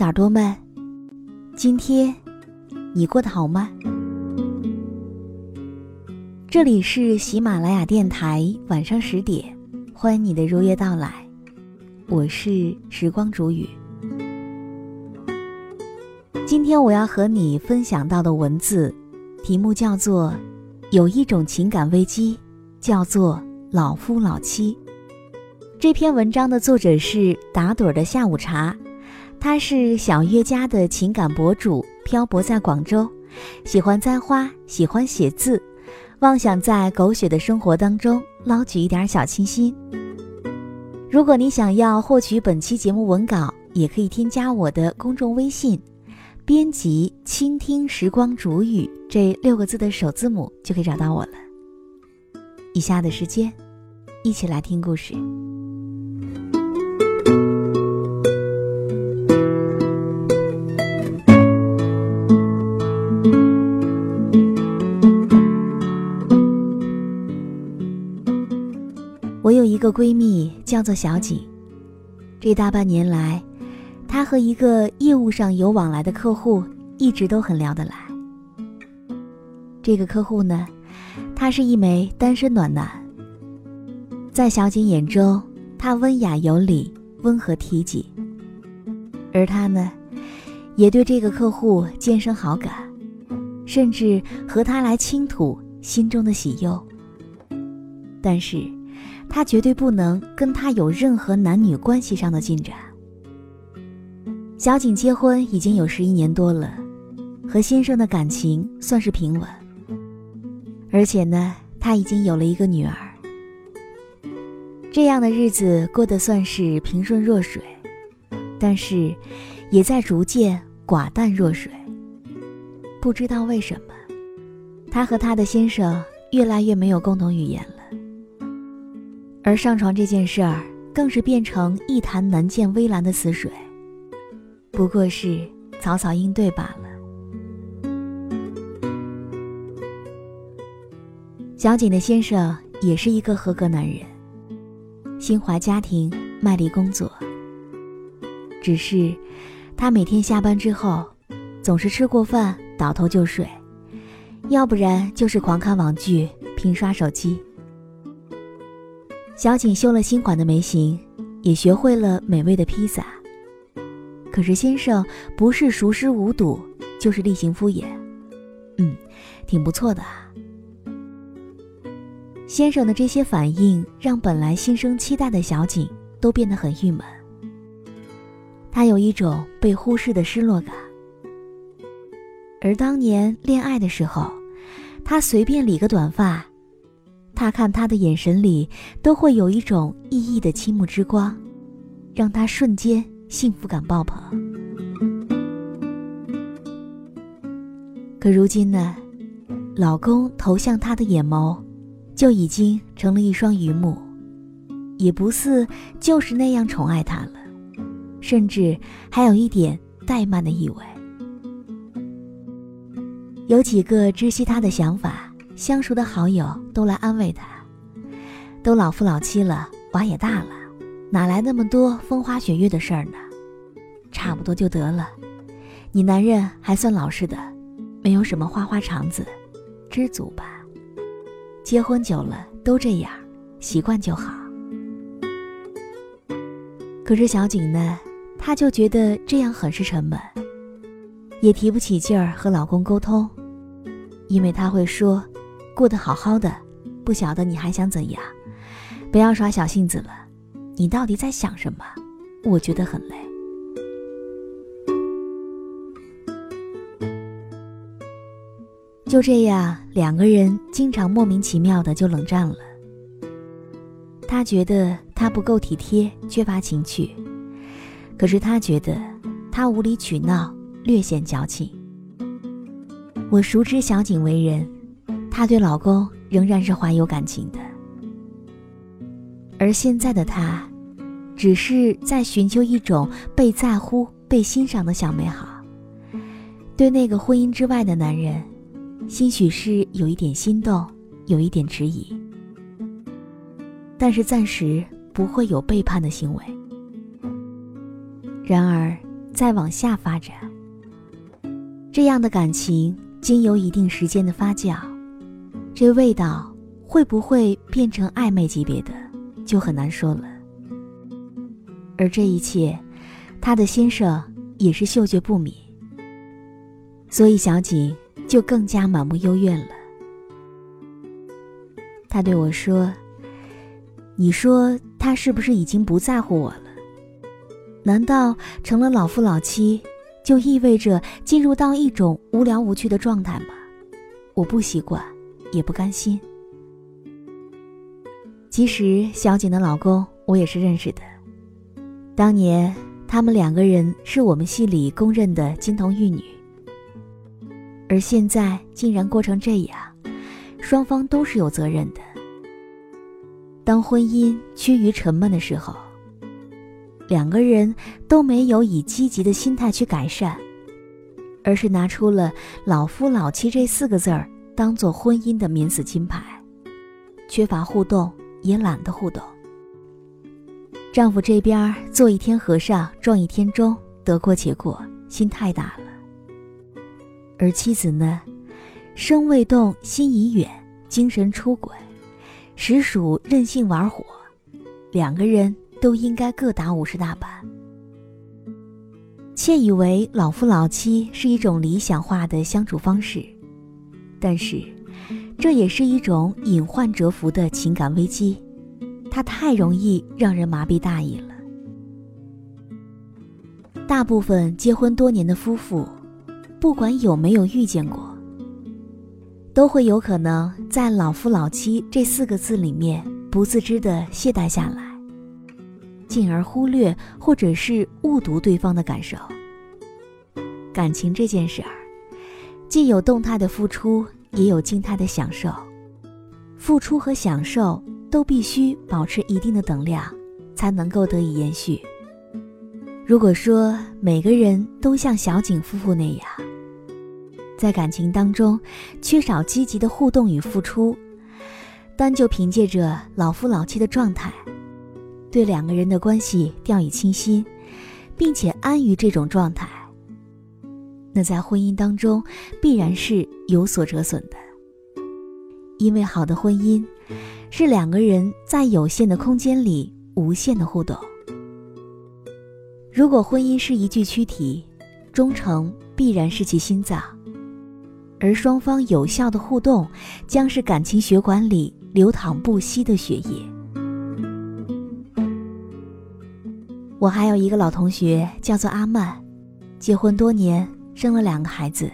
耳朵们，今天你过得好吗？这里是喜马拉雅电台，晚上十点，欢迎你的如约到来。我是时光煮雨。今天我要和你分享到的文字题目叫做“有一种情感危机，叫做老夫老妻”。这篇文章的作者是打盹的下午茶。他是小月家的情感博主，漂泊在广州，喜欢栽花，喜欢写字，妄想在狗血的生活当中捞取一点小清新。如果你想要获取本期节目文稿，也可以添加我的公众微信，编辑“倾听时光煮雨”这六个字的首字母，就可以找到我了。以下的时间，一起来听故事。个闺蜜叫做小景，这大半年来，她和一个业务上有往来的客户一直都很聊得来。这个客户呢，他是一枚单身暖男。在小景眼中，他温雅有礼，温和体己，而他呢，也对这个客户渐生好感，甚至和他来倾吐心中的喜忧。但是。他绝对不能跟他有任何男女关系上的进展。小景结婚已经有十一年多了，和先生的感情算是平稳，而且呢，他已经有了一个女儿。这样的日子过得算是平顺若水，但是，也在逐渐寡淡若水。不知道为什么，他和他的先生越来越没有共同语言了。而上床这件事儿，更是变成一潭难见微澜的死水，不过是草草应对罢了。小景的先生也是一个合格男人，心怀家庭，卖力工作。只是，他每天下班之后，总是吃过饭倒头就睡，要不然就是狂看网剧，频刷手机。小景修了新款的眉形，也学会了美味的披萨。可是先生不是熟视无睹，就是例行敷衍。嗯，挺不错的啊。先生的这些反应让本来心生期待的小景都变得很郁闷。他有一种被忽视的失落感。而当年恋爱的时候，他随便理个短发。他看他的眼神里都会有一种熠熠的倾慕之光，让他瞬间幸福感爆棚。可如今呢，老公投向她的眼眸，就已经成了一双榆木，也不似就是那样宠爱她了，甚至还有一点怠慢的意味。有几个知悉他的想法。相熟的好友都来安慰他，都老夫老妻了，娃也大了，哪来那么多风花雪月的事儿呢？差不多就得了，你男人还算老实的，没有什么花花肠子，知足吧。结婚久了都这样，习惯就好。可是小景呢，她就觉得这样很是沉闷，也提不起劲儿和老公沟通，因为他会说：“过得好好的，不晓得你还想怎样？不要耍小性子了，你到底在想什么？我觉得很累。”就这样，两个人经常莫名其妙的就冷战了。他觉得他不够体贴，缺乏情趣；可是他觉得他无理取闹，略显矫情。我熟知小景为人，她对老公仍然是怀有感情的。而现在的她，只是在寻求一种被在乎、被欣赏的小美好。对那个婚姻之外的男人。兴许是有一点心动，有一点迟疑，但是暂时不会有背叛的行为。然而，再往下发展，这样的感情经由一定时间的发酵，这味道会不会变成暧昧级别的，就很难说了。而这一切，他的先生也是嗅觉不敏，所以小景。就更加满目幽怨了。他对我说：“你说他是不是已经不在乎我了？难道成了老夫老妻，就意味着进入到一种无聊无趣的状态吗？我不习惯，也不甘心。其实小景的老公我也是认识的，当年他们两个人是我们系里公认的金童玉女。”而现在竟然过成这样，双方都是有责任的。当婚姻趋于沉闷的时候，两个人都没有以积极的心态去改善，而是拿出了“老夫老妻”这四个字儿当做婚姻的免死金牌，缺乏互动，也懒得互动。丈夫这边做一天和尚撞一天钟，得过且过，心太大了。而妻子呢，身未动，心已远，精神出轨，实属任性玩火。两个人都应该各打五十大板。窃以为老夫老妻是一种理想化的相处方式，但是这也是一种隐患蛰伏的情感危机，它太容易让人麻痹大意了。大部分结婚多年的夫妇。不管有没有遇见过，都会有可能在“老夫老妻”这四个字里面不自知的懈怠下来，进而忽略或者是误读对方的感受。感情这件事儿，既有动态的付出，也有静态的享受，付出和享受都必须保持一定的等量，才能够得以延续。如果说每个人都像小景夫妇那样，在感情当中，缺少积极的互动与付出，单就凭借着老夫老妻的状态，对两个人的关系掉以轻心，并且安于这种状态，那在婚姻当中必然是有所折损的。因为好的婚姻，是两个人在有限的空间里无限的互动。如果婚姻是一具躯体，忠诚必然是其心脏。而双方有效的互动，将是感情血管里流淌不息的血液。我还有一个老同学，叫做阿曼，结婚多年，生了两个孩子，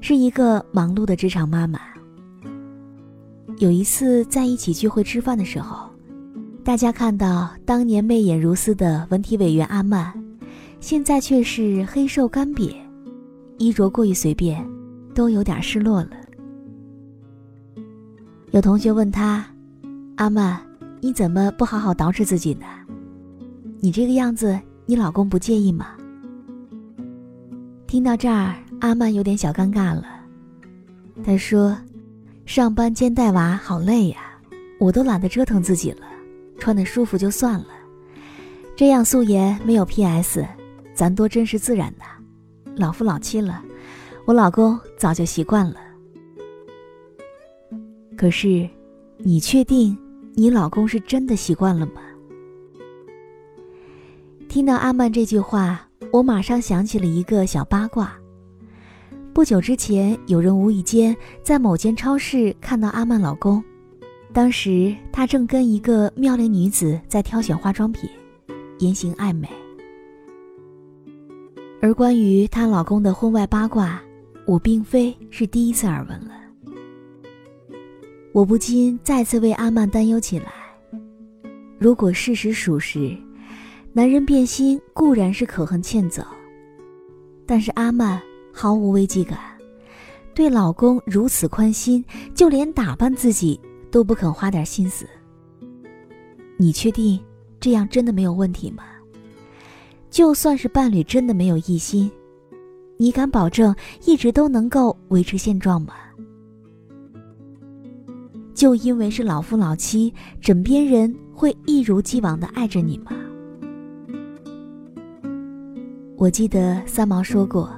是一个忙碌的职场妈妈。有一次在一起聚会吃饭的时候，大家看到当年媚眼如丝的文体委员阿曼，现在却是黑瘦干瘪，衣着过于随便。都有点失落了。有同学问他：“阿曼，你怎么不好好捯饬自己呢？你这个样子，你老公不介意吗？”听到这儿，阿曼有点小尴尬了。他说：“上班兼带娃好累呀，我都懒得折腾自己了，穿的舒服就算了。这样素颜没有 P.S.，咱多真实自然呐。老夫老妻了，我老公早就习惯了。可是，你确定你老公是真的习惯了吗？听到阿曼这句话，我马上想起了一个小八卦。不久之前，有人无意间在某间超市看到阿曼老公，当时他正跟一个妙龄女子在挑选化妆品，言行暧昧。而关于她老公的婚外八卦，我并非是第一次耳闻了。我不禁再次为阿曼担忧起来。如果事实属实，男人变心固然是可恨欠揍，但是阿曼毫无危机感，对老公如此宽心，就连打扮自己都不肯花点心思。你确定这样真的没有问题吗？就算是伴侣真的没有异心，你敢保证一直都能够维持现状吗？就因为是老夫老妻，枕边人会一如既往的爱着你吗？我记得三毛说过，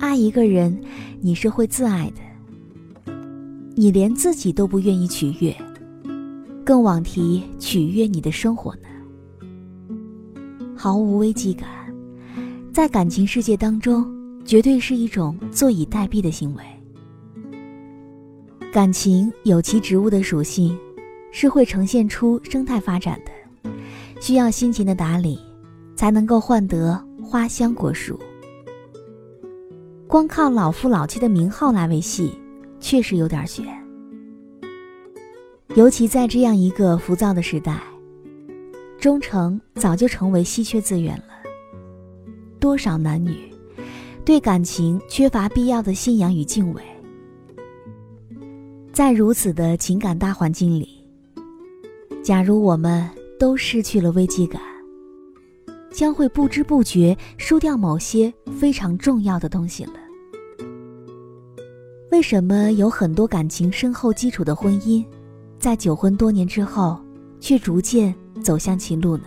爱一个人，你是会自爱的。你连自己都不愿意取悦，更枉提取悦你的生活呢？毫无危机感，在感情世界当中，绝对是一种坐以待毙的行为。感情有其植物的属性，是会呈现出生态发展的，需要辛勤的打理，才能够换得花香果树。光靠老夫老妻的名号来维系，确实有点悬。尤其在这样一个浮躁的时代，忠诚早就成为稀缺资源了。多少男女对感情缺乏必要的信仰与敬畏。在如此的情感大环境里，假如我们都失去了危机感，将会不知不觉输掉某些非常重要的东西了。为什么有很多感情深厚基础的婚姻，在久婚多年之后，却逐渐走向歧路呢？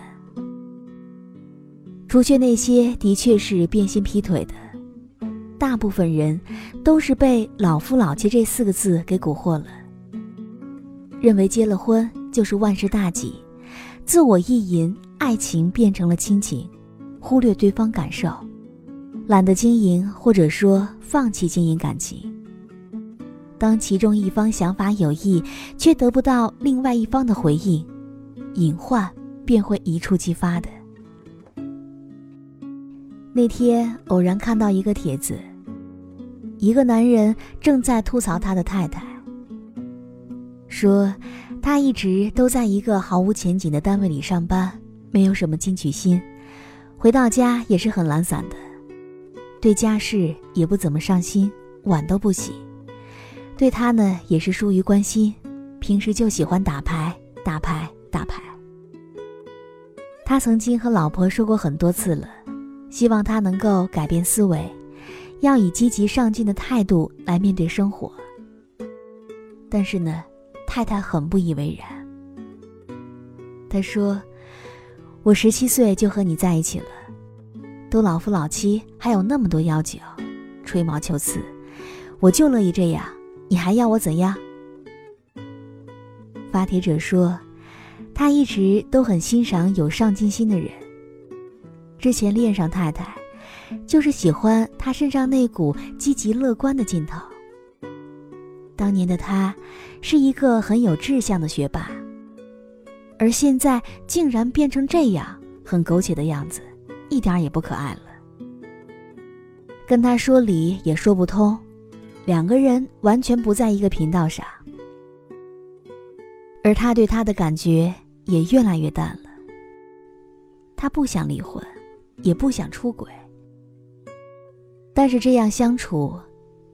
除却那些的确是变心劈腿的。大部分人都是被“老夫老妻”这四个字给蛊惑了，认为结了婚就是万事大吉，自我意淫，爱情变成了亲情，忽略对方感受，懒得经营或者说放弃经营感情。当其中一方想法有益，却得不到另外一方的回应，隐患便会一触即发的。那天偶然看到一个帖子。一个男人正在吐槽他的太太，说他一直都在一个毫无前景的单位里上班，没有什么进取心，回到家也是很懒散的，对家事也不怎么上心，碗都不洗，对他呢也是疏于关心，平时就喜欢打牌、打牌、打牌。他曾经和老婆说过很多次了，希望他能够改变思维。要以积极上进的态度来面对生活。但是呢，太太很不以为然。他说：“我十七岁就和你在一起了，都老夫老妻，还有那么多要求，吹毛求疵，我就乐意这样，你还要我怎样？”发帖者说：“他一直都很欣赏有上进心的人。之前恋上太太。”就是喜欢他身上那股积极乐观的劲头。当年的他，是一个很有志向的学霸，而现在竟然变成这样很苟且的样子，一点也不可爱了。跟他说理也说不通，两个人完全不在一个频道上，而他对他的感觉也越来越淡了。他不想离婚，也不想出轨。但是这样相处，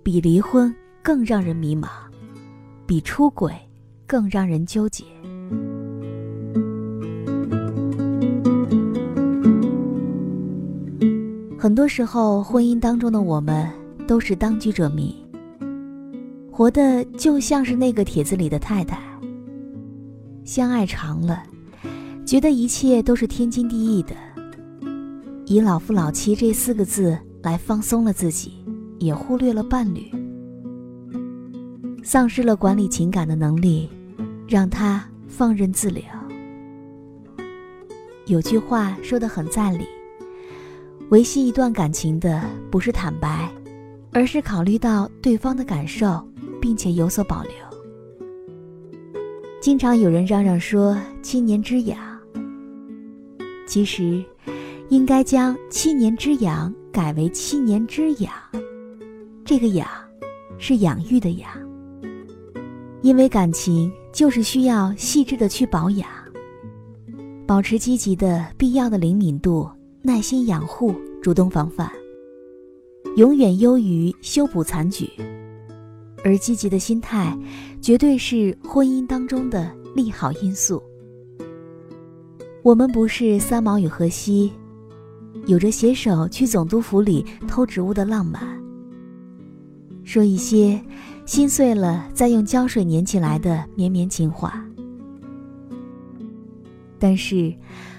比离婚更让人迷茫，比出轨更让人纠结。很多时候，婚姻当中的我们都是当局者迷，活的就像是那个帖子里的太太。相爱长了，觉得一切都是天经地义的，以老夫老妻这四个字。来放松了自己，也忽略了伴侣，丧失了管理情感的能力，让他放任自流。有句话说的很在理：维系一段感情的不是坦白，而是考虑到对方的感受，并且有所保留。经常有人嚷嚷说七年之痒，其实应该将七年之痒改为七年之痒。这个痒是养育的养，因为感情就是需要细致的去保养，保持积极的必要的灵敏度，耐心养护，主动防范，永远优于修补残局。而积极的心态，绝对是婚姻当中的利好因素。我们不是三毛与荷西，有着携手去总督府里偷植物的浪漫，说一些心碎了再用胶水粘起来的绵绵情话。但是，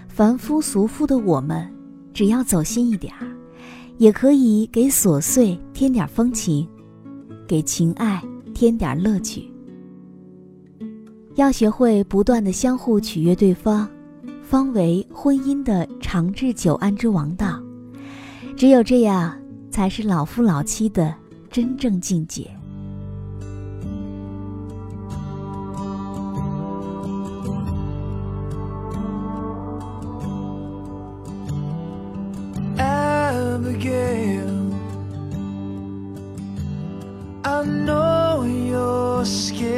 凡夫俗妇的我们，只要走心一点儿，也可以给琐碎添点风情。给情爱添点乐趣，要学会不断的相互取悦对方，方为婚姻的长治久安之王道。只有这样，才是老夫老妻的真正境界。your skin.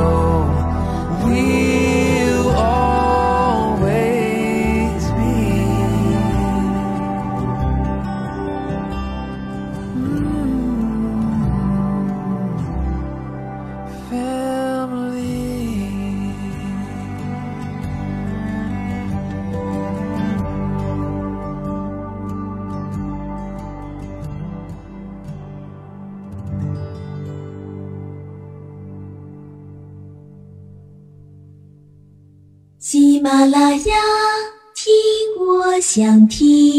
know. 想听。